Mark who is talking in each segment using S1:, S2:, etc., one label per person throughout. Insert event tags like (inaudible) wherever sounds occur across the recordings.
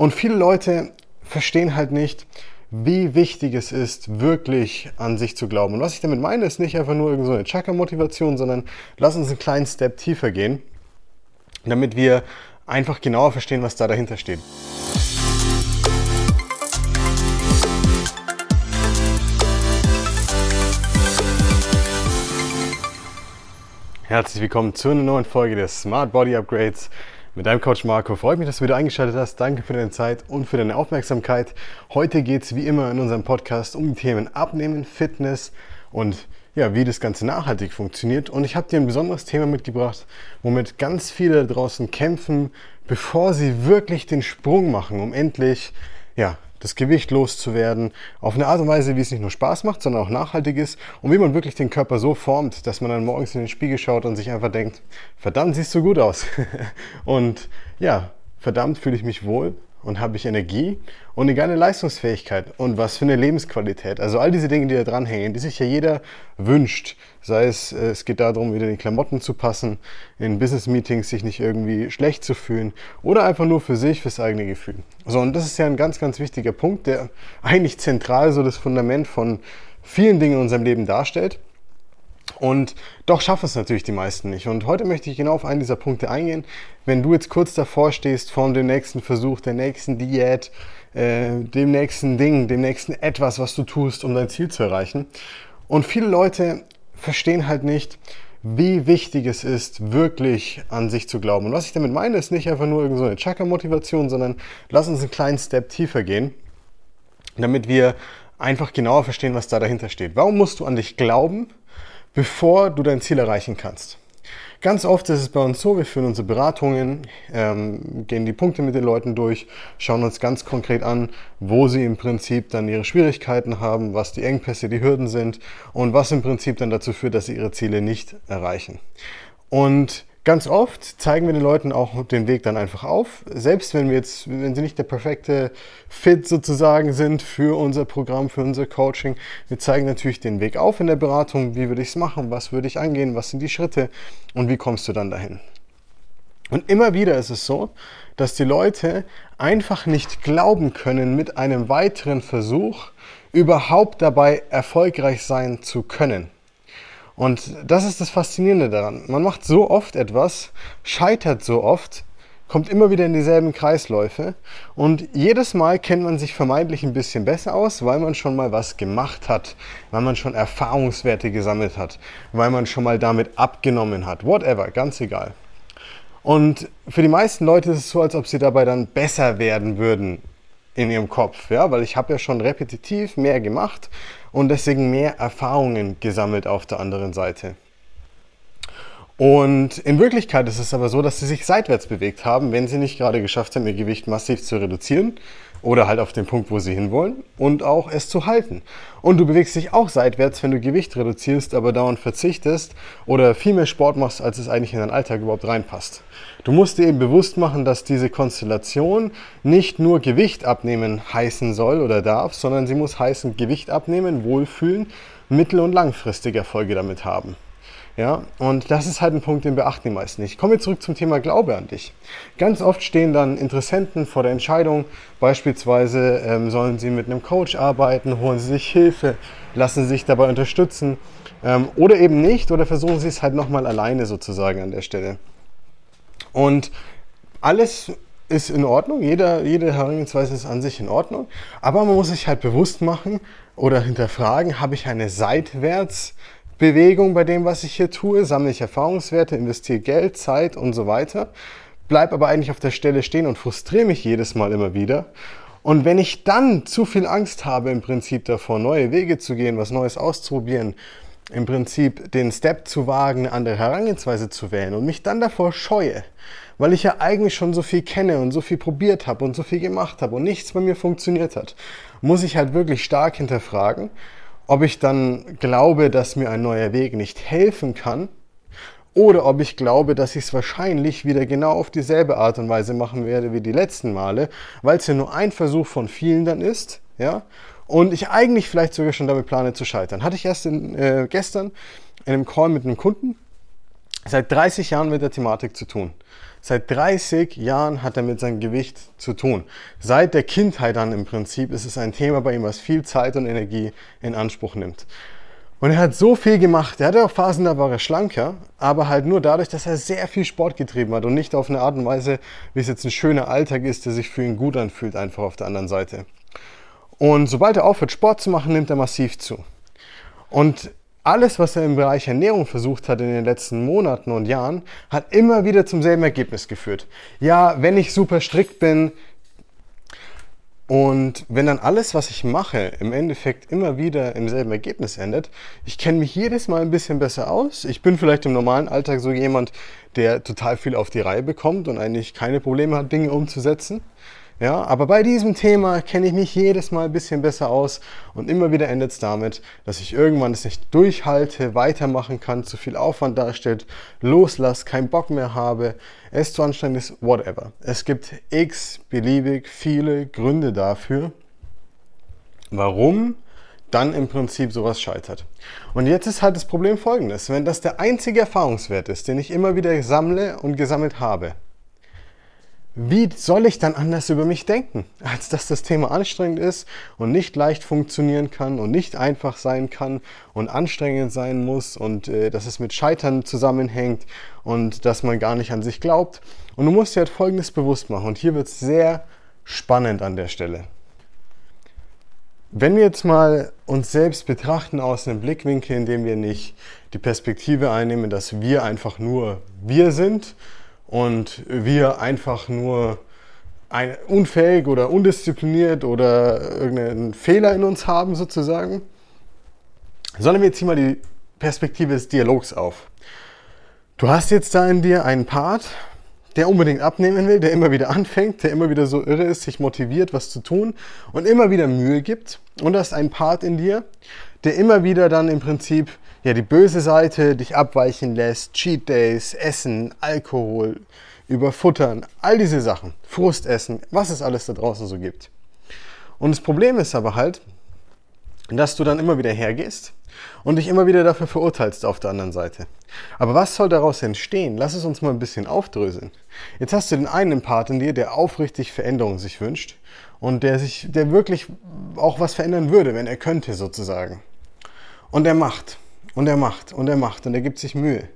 S1: Und viele Leute verstehen halt nicht, wie wichtig es ist, wirklich an sich zu glauben. Und was ich damit meine, ist nicht einfach nur so eine Chakra-Motivation, sondern lass uns einen kleinen Step tiefer gehen, damit wir einfach genauer verstehen, was da dahinter steht. Herzlich willkommen zu einer neuen Folge des Smart Body Upgrades mit deinem Coach Marco. Freut mich, dass du wieder eingeschaltet hast. Danke für deine Zeit und für deine Aufmerksamkeit. Heute geht es wie immer in unserem Podcast um die Themen Abnehmen, Fitness und ja, wie das Ganze nachhaltig funktioniert. Und ich habe dir ein besonderes Thema mitgebracht, womit ganz viele draußen kämpfen, bevor sie wirklich den Sprung machen, um endlich ja, das Gewicht loszuwerden, auf eine Art und Weise, wie es nicht nur Spaß macht, sondern auch nachhaltig ist und wie man wirklich den Körper so formt, dass man dann morgens in den Spiegel schaut und sich einfach denkt, verdammt, siehst du gut aus. (laughs) und ja, verdammt fühle ich mich wohl und habe ich Energie und eine geile Leistungsfähigkeit und was für eine Lebensqualität. Also all diese Dinge, die da dranhängen, die sich ja jeder wünscht. Sei es, äh, es geht darum, wieder in die Klamotten zu passen, in Business-Meetings sich nicht irgendwie schlecht zu fühlen oder einfach nur für sich, fürs eigene Gefühl. So, und das ist ja ein ganz, ganz wichtiger Punkt, der eigentlich zentral so das Fundament von vielen Dingen in unserem Leben darstellt. Und doch schaffen es natürlich die meisten nicht. Und heute möchte ich genau auf einen dieser Punkte eingehen. Wenn du jetzt kurz davor stehst vor dem nächsten Versuch, der nächsten Diät, äh, dem nächsten Ding, dem nächsten etwas, was du tust, um dein Ziel zu erreichen. Und viele Leute verstehen halt nicht, wie wichtig es ist, wirklich an sich zu glauben. Und was ich damit meine, ist nicht einfach nur irgendeine so Chakra-Motivation, sondern lass uns einen kleinen Step tiefer gehen, damit wir einfach genauer verstehen, was da dahinter steht. Warum musst du an dich glauben? Bevor du dein Ziel erreichen kannst. Ganz oft ist es bei uns so, wir führen unsere Beratungen, ähm, gehen die Punkte mit den Leuten durch, schauen uns ganz konkret an, wo sie im Prinzip dann ihre Schwierigkeiten haben, was die Engpässe, die Hürden sind und was im Prinzip dann dazu führt, dass sie ihre Ziele nicht erreichen. Und Ganz oft zeigen wir den Leuten auch den Weg dann einfach auf. Selbst wenn wir jetzt, wenn sie nicht der perfekte Fit sozusagen sind für unser Programm, für unser Coaching, wir zeigen natürlich den Weg auf in der Beratung. Wie würde ich es machen? Was würde ich angehen? Was sind die Schritte? Und wie kommst du dann dahin? Und immer wieder ist es so, dass die Leute einfach nicht glauben können, mit einem weiteren Versuch überhaupt dabei erfolgreich sein zu können. Und das ist das Faszinierende daran. Man macht so oft etwas, scheitert so oft, kommt immer wieder in dieselben Kreisläufe und jedes Mal kennt man sich vermeintlich ein bisschen besser aus, weil man schon mal was gemacht hat, weil man schon Erfahrungswerte gesammelt hat, weil man schon mal damit abgenommen hat, whatever, ganz egal. Und für die meisten Leute ist es so, als ob sie dabei dann besser werden würden in ihrem Kopf, ja, weil ich habe ja schon repetitiv mehr gemacht und deswegen mehr Erfahrungen gesammelt auf der anderen Seite. Und in Wirklichkeit ist es aber so, dass sie sich seitwärts bewegt haben, wenn sie nicht gerade geschafft haben, ihr Gewicht massiv zu reduzieren oder halt auf den Punkt, wo sie hinwollen und auch es zu halten. Und du bewegst dich auch seitwärts, wenn du Gewicht reduzierst, aber dauernd verzichtest oder viel mehr Sport machst, als es eigentlich in deinen Alltag überhaupt reinpasst. Du musst dir eben bewusst machen, dass diese Konstellation nicht nur Gewicht abnehmen heißen soll oder darf, sondern sie muss heißen Gewicht abnehmen, wohlfühlen, mittel- und langfristige Erfolge damit haben. Ja, und das ist halt ein Punkt, den beachten die meisten nicht. Kommen wir zurück zum Thema Glaube an dich. Ganz oft stehen dann Interessenten vor der Entscheidung, beispielsweise ähm, sollen sie mit einem Coach arbeiten, holen sie sich Hilfe, lassen sich dabei unterstützen ähm, oder eben nicht oder versuchen sie es halt nochmal alleine sozusagen an der Stelle. Und alles ist in Ordnung, Jeder, jede Herangehensweise ist an sich in Ordnung, aber man muss sich halt bewusst machen oder hinterfragen, habe ich eine seitwärts Bewegung bei dem, was ich hier tue, sammle ich Erfahrungswerte, investiere Geld, Zeit und so weiter, bleibe aber eigentlich auf der Stelle stehen und frustriere mich jedes Mal immer wieder. Und wenn ich dann zu viel Angst habe, im Prinzip davor, neue Wege zu gehen, was Neues auszuprobieren, im Prinzip den Step zu wagen, eine andere Herangehensweise zu wählen und mich dann davor scheue, weil ich ja eigentlich schon so viel kenne und so viel probiert habe und so viel gemacht habe und nichts bei mir funktioniert hat, muss ich halt wirklich stark hinterfragen, ob ich dann glaube, dass mir ein neuer Weg nicht helfen kann oder ob ich glaube, dass ich es wahrscheinlich wieder genau auf dieselbe Art und Weise machen werde wie die letzten Male, weil es ja nur ein Versuch von vielen dann ist, ja, und ich eigentlich vielleicht sogar schon damit plane zu scheitern. Hatte ich erst in, äh, gestern in einem Call mit einem Kunden seit 30 Jahren mit der Thematik zu tun. Seit 30 Jahren hat er mit seinem Gewicht zu tun. Seit der Kindheit an im Prinzip ist es ein Thema bei ihm, was viel Zeit und Energie in Anspruch nimmt. Und er hat so viel gemacht. Er hatte auch Phasen, da war er schlanker, aber halt nur dadurch, dass er sehr viel Sport getrieben hat und nicht auf eine Art und Weise, wie es jetzt ein schöner Alltag ist, der sich für ihn gut anfühlt, einfach auf der anderen Seite. Und sobald er aufhört, Sport zu machen, nimmt er massiv zu. Und alles, was er im Bereich Ernährung versucht hat in den letzten Monaten und Jahren, hat immer wieder zum selben Ergebnis geführt. Ja, wenn ich super strikt bin, und wenn dann alles, was ich mache, im Endeffekt immer wieder im selben Ergebnis endet, ich kenne mich jedes Mal ein bisschen besser aus. Ich bin vielleicht im normalen Alltag so jemand, der total viel auf die Reihe bekommt und eigentlich keine Probleme hat, Dinge umzusetzen. Ja, aber bei diesem Thema kenne ich mich jedes Mal ein bisschen besser aus und immer wieder endet es damit, dass ich irgendwann es nicht durchhalte, weitermachen kann, zu viel Aufwand darstellt, loslasse, keinen Bock mehr habe, es zu anstrengend ist, whatever. Es gibt x beliebig viele Gründe dafür, warum dann im Prinzip sowas scheitert. Und jetzt ist halt das Problem folgendes, wenn das der einzige Erfahrungswert ist, den ich immer wieder sammle und gesammelt habe, wie soll ich dann anders über mich denken, als dass das Thema anstrengend ist und nicht leicht funktionieren kann und nicht einfach sein kann und anstrengend sein muss und äh, dass es mit Scheitern zusammenhängt und dass man gar nicht an sich glaubt. Und du musst dir halt Folgendes bewusst machen und hier wird es sehr spannend an der Stelle. Wenn wir jetzt mal uns selbst betrachten aus einem Blickwinkel, in dem wir nicht die Perspektive einnehmen, dass wir einfach nur wir sind, und wir einfach nur ein, unfähig oder undiszipliniert oder irgendeinen Fehler in uns haben sozusagen, sondern wir ziehen mal die Perspektive des Dialogs auf. Du hast jetzt da in dir einen Part, der unbedingt abnehmen will, der immer wieder anfängt, der immer wieder so irre ist, sich motiviert, was zu tun und immer wieder Mühe gibt. Und du hast einen Part in dir, der immer wieder dann im Prinzip ja, die böse Seite dich abweichen lässt, Cheat Days, Essen, Alkohol, überfuttern, all diese Sachen, Frustessen, was es alles da draußen so gibt. Und das Problem ist aber halt, dass du dann immer wieder hergehst und dich immer wieder dafür verurteilst auf der anderen Seite. Aber was soll daraus entstehen? Lass es uns mal ein bisschen aufdröseln. Jetzt hast du den einen Part in dir, der aufrichtig Veränderungen sich wünscht und der sich, der wirklich auch was verändern würde, wenn er könnte sozusagen. Und er macht. Und er macht und er macht und er gibt sich Mühe.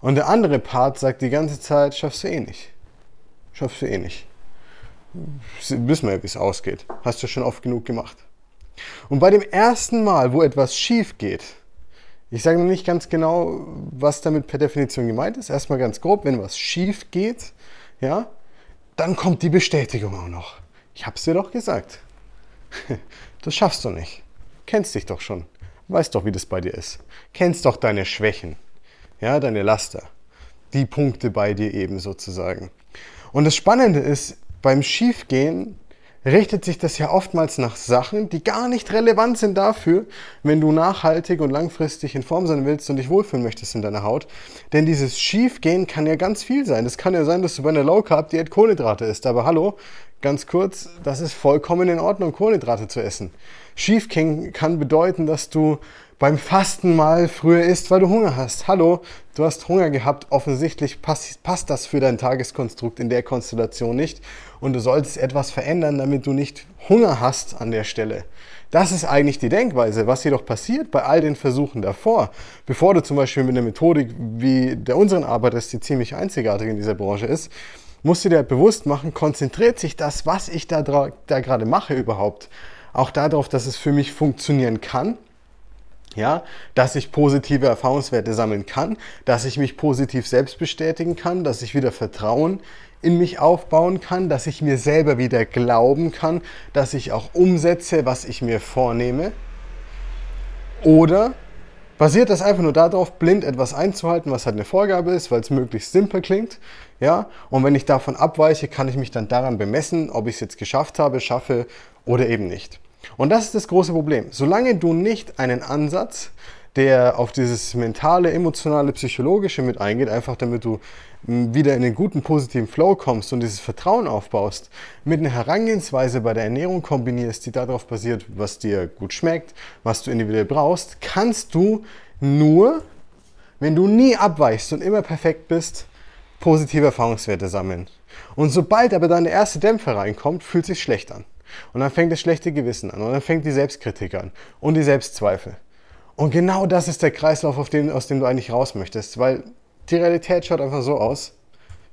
S1: Und der andere Part sagt die ganze Zeit, schaffst du eh nicht. Schaffst du eh nicht. Wissen wir ja, wie es ausgeht. Hast du schon oft genug gemacht. Und bei dem ersten Mal, wo etwas schief geht, ich sage noch nicht ganz genau, was damit per Definition gemeint ist. Erstmal ganz grob, wenn was schief geht, ja, dann kommt die Bestätigung auch noch. Ich hab's dir doch gesagt. (laughs) Das schaffst du nicht. Kennst dich doch schon. Weißt doch, wie das bei dir ist. Kennst doch deine Schwächen, ja, deine Laster. Die Punkte bei dir eben sozusagen. Und das Spannende ist, beim Schiefgehen richtet sich das ja oftmals nach Sachen, die gar nicht relevant sind dafür, wenn du nachhaltig und langfristig in Form sein willst und dich wohlfühlen möchtest in deiner Haut. Denn dieses Schiefgehen kann ja ganz viel sein. Das kann ja sein, dass du bei einer Low Carb Diät Kohlenhydrate isst. Aber hallo, ganz kurz, das ist vollkommen in Ordnung, Kohlenhydrate zu essen. Schiefgehen kann bedeuten, dass du beim Fasten mal früher isst, weil du Hunger hast. Hallo, du hast Hunger gehabt. Offensichtlich passt, passt das für dein Tageskonstrukt in der Konstellation nicht. Und du solltest etwas verändern, damit du nicht Hunger hast an der Stelle. Das ist eigentlich die Denkweise. Was jedoch passiert bei all den Versuchen davor, bevor du zum Beispiel mit einer Methodik wie der unseren arbeitest, die ziemlich einzigartig in dieser Branche ist, musst du dir bewusst machen, konzentriert sich das, was ich da, da gerade mache überhaupt, auch darauf, dass es für mich funktionieren kann ja, dass ich positive Erfahrungswerte sammeln kann, dass ich mich positiv selbst bestätigen kann, dass ich wieder Vertrauen in mich aufbauen kann, dass ich mir selber wieder glauben kann, dass ich auch umsetze, was ich mir vornehme. Oder basiert das einfach nur darauf, blind etwas einzuhalten, was halt eine Vorgabe ist, weil es möglichst simpel klingt. Ja? Und wenn ich davon abweiche, kann ich mich dann daran bemessen, ob ich es jetzt geschafft habe, schaffe oder eben nicht. Und das ist das große Problem. Solange du nicht einen Ansatz, der auf dieses mentale, emotionale, psychologische mit eingeht, einfach damit du wieder in den guten, positiven Flow kommst und dieses Vertrauen aufbaust, mit einer Herangehensweise bei der Ernährung kombinierst, die darauf basiert, was dir gut schmeckt, was du individuell brauchst, kannst du nur, wenn du nie abweichst und immer perfekt bist, positive Erfahrungswerte sammeln. Und sobald aber dann der erste Dämpfer reinkommt, fühlt sich schlecht an. Und dann fängt das schlechte Gewissen an und dann fängt die Selbstkritik an und die Selbstzweifel. Und genau das ist der Kreislauf, dem, aus dem du eigentlich raus möchtest, weil die Realität schaut einfach so aus.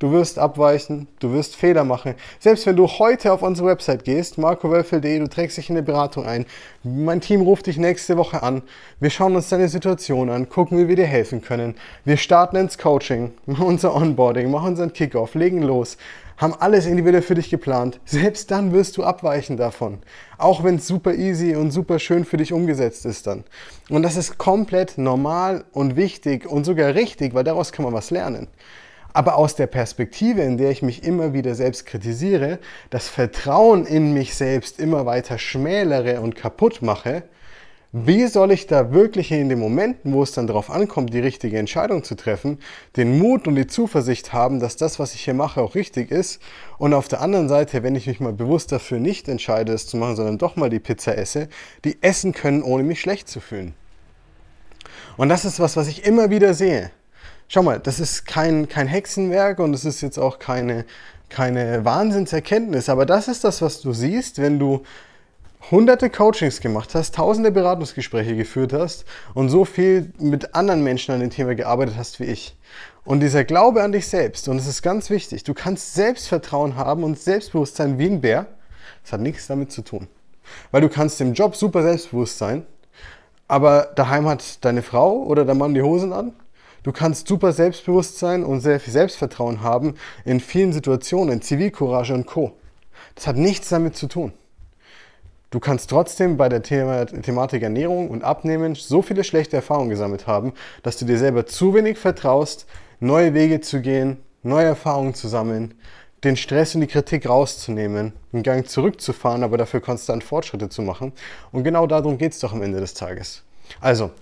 S1: Du wirst abweichen, du wirst Fehler machen. Selbst wenn du heute auf unsere Website gehst, markowölfel.de, du trägst dich in eine Beratung ein. Mein Team ruft dich nächste Woche an. Wir schauen uns deine Situation an, gucken, wie wir dir helfen können. Wir starten ins Coaching, (laughs) unser Onboarding, machen unseren Kickoff, legen los, haben alles individuell für dich geplant. Selbst dann wirst du abweichen davon. Auch wenn es super easy und super schön für dich umgesetzt ist dann. Und das ist komplett normal und wichtig und sogar richtig, weil daraus kann man was lernen. Aber aus der Perspektive, in der ich mich immer wieder selbst kritisiere, das Vertrauen in mich selbst immer weiter schmälere und kaputt mache, wie soll ich da wirklich in den Momenten, wo es dann darauf ankommt, die richtige Entscheidung zu treffen, den Mut und die Zuversicht haben, dass das, was ich hier mache, auch richtig ist? Und auf der anderen Seite, wenn ich mich mal bewusst dafür nicht entscheide, es zu machen, sondern doch mal die Pizza esse, die essen können, ohne mich schlecht zu fühlen. Und das ist was, was ich immer wieder sehe. Schau mal, das ist kein, kein Hexenwerk und es ist jetzt auch keine, keine Wahnsinnserkenntnis, aber das ist das, was du siehst, wenn du hunderte Coachings gemacht hast, tausende Beratungsgespräche geführt hast und so viel mit anderen Menschen an dem Thema gearbeitet hast wie ich. Und dieser Glaube an dich selbst, und es ist ganz wichtig, du kannst Selbstvertrauen haben und Selbstbewusstsein wie ein Bär, das hat nichts damit zu tun. Weil du kannst im Job super selbstbewusst sein, aber daheim hat deine Frau oder der Mann die Hosen an Du kannst super Selbstbewusstsein und sehr viel Selbstvertrauen haben in vielen Situationen, Zivilcourage und Co. Das hat nichts damit zu tun. Du kannst trotzdem bei der Thema, Thematik Ernährung und Abnehmen so viele schlechte Erfahrungen gesammelt haben, dass du dir selber zu wenig vertraust, neue Wege zu gehen, neue Erfahrungen zu sammeln, den Stress und die Kritik rauszunehmen, einen Gang zurückzufahren, aber dafür konstant Fortschritte zu machen. Und genau darum geht es doch am Ende des Tages. Also,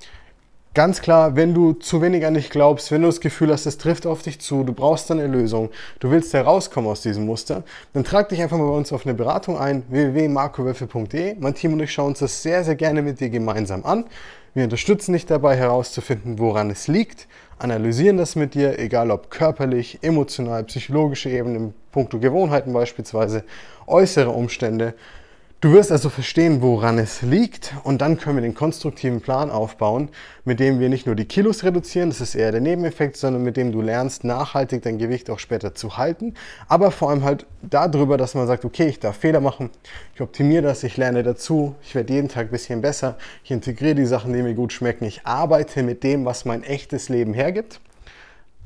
S1: Ganz klar, wenn du zu wenig an dich glaubst, wenn du das Gefühl hast, es trifft auf dich zu, du brauchst eine Lösung, du willst herauskommen aus diesem Muster, dann trag dich einfach mal bei uns auf eine Beratung ein, www.markowölfe.de. Mein Team und ich schauen uns das sehr, sehr gerne mit dir gemeinsam an. Wir unterstützen dich dabei herauszufinden, woran es liegt, analysieren das mit dir, egal ob körperlich, emotional, psychologische Ebene, im Punkto Gewohnheiten beispielsweise, äußere Umstände Du wirst also verstehen, woran es liegt. Und dann können wir den konstruktiven Plan aufbauen, mit dem wir nicht nur die Kilos reduzieren, das ist eher der Nebeneffekt, sondern mit dem du lernst, nachhaltig dein Gewicht auch später zu halten, aber vor allem halt darüber, dass man sagt, okay, ich darf Fehler machen, ich optimiere das, ich lerne dazu, ich werde jeden Tag ein bisschen besser, ich integriere die Sachen, die mir gut schmecken, ich arbeite mit dem, was mein echtes Leben hergibt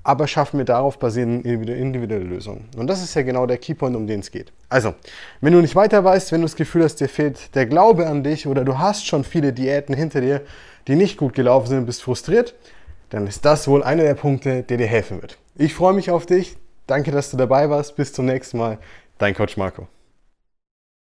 S1: aber schaffen wir darauf basierende individuelle Lösungen. Und das ist ja genau der Keypoint, um den es geht. Also, wenn du nicht weiter weißt, wenn du das Gefühl hast, dir fehlt der Glaube an dich oder du hast schon viele Diäten hinter dir, die nicht gut gelaufen sind bist frustriert, dann ist das wohl einer der Punkte, der dir helfen wird. Ich freue mich auf dich. Danke, dass du dabei warst. Bis zum nächsten Mal. Dein Coach Marco.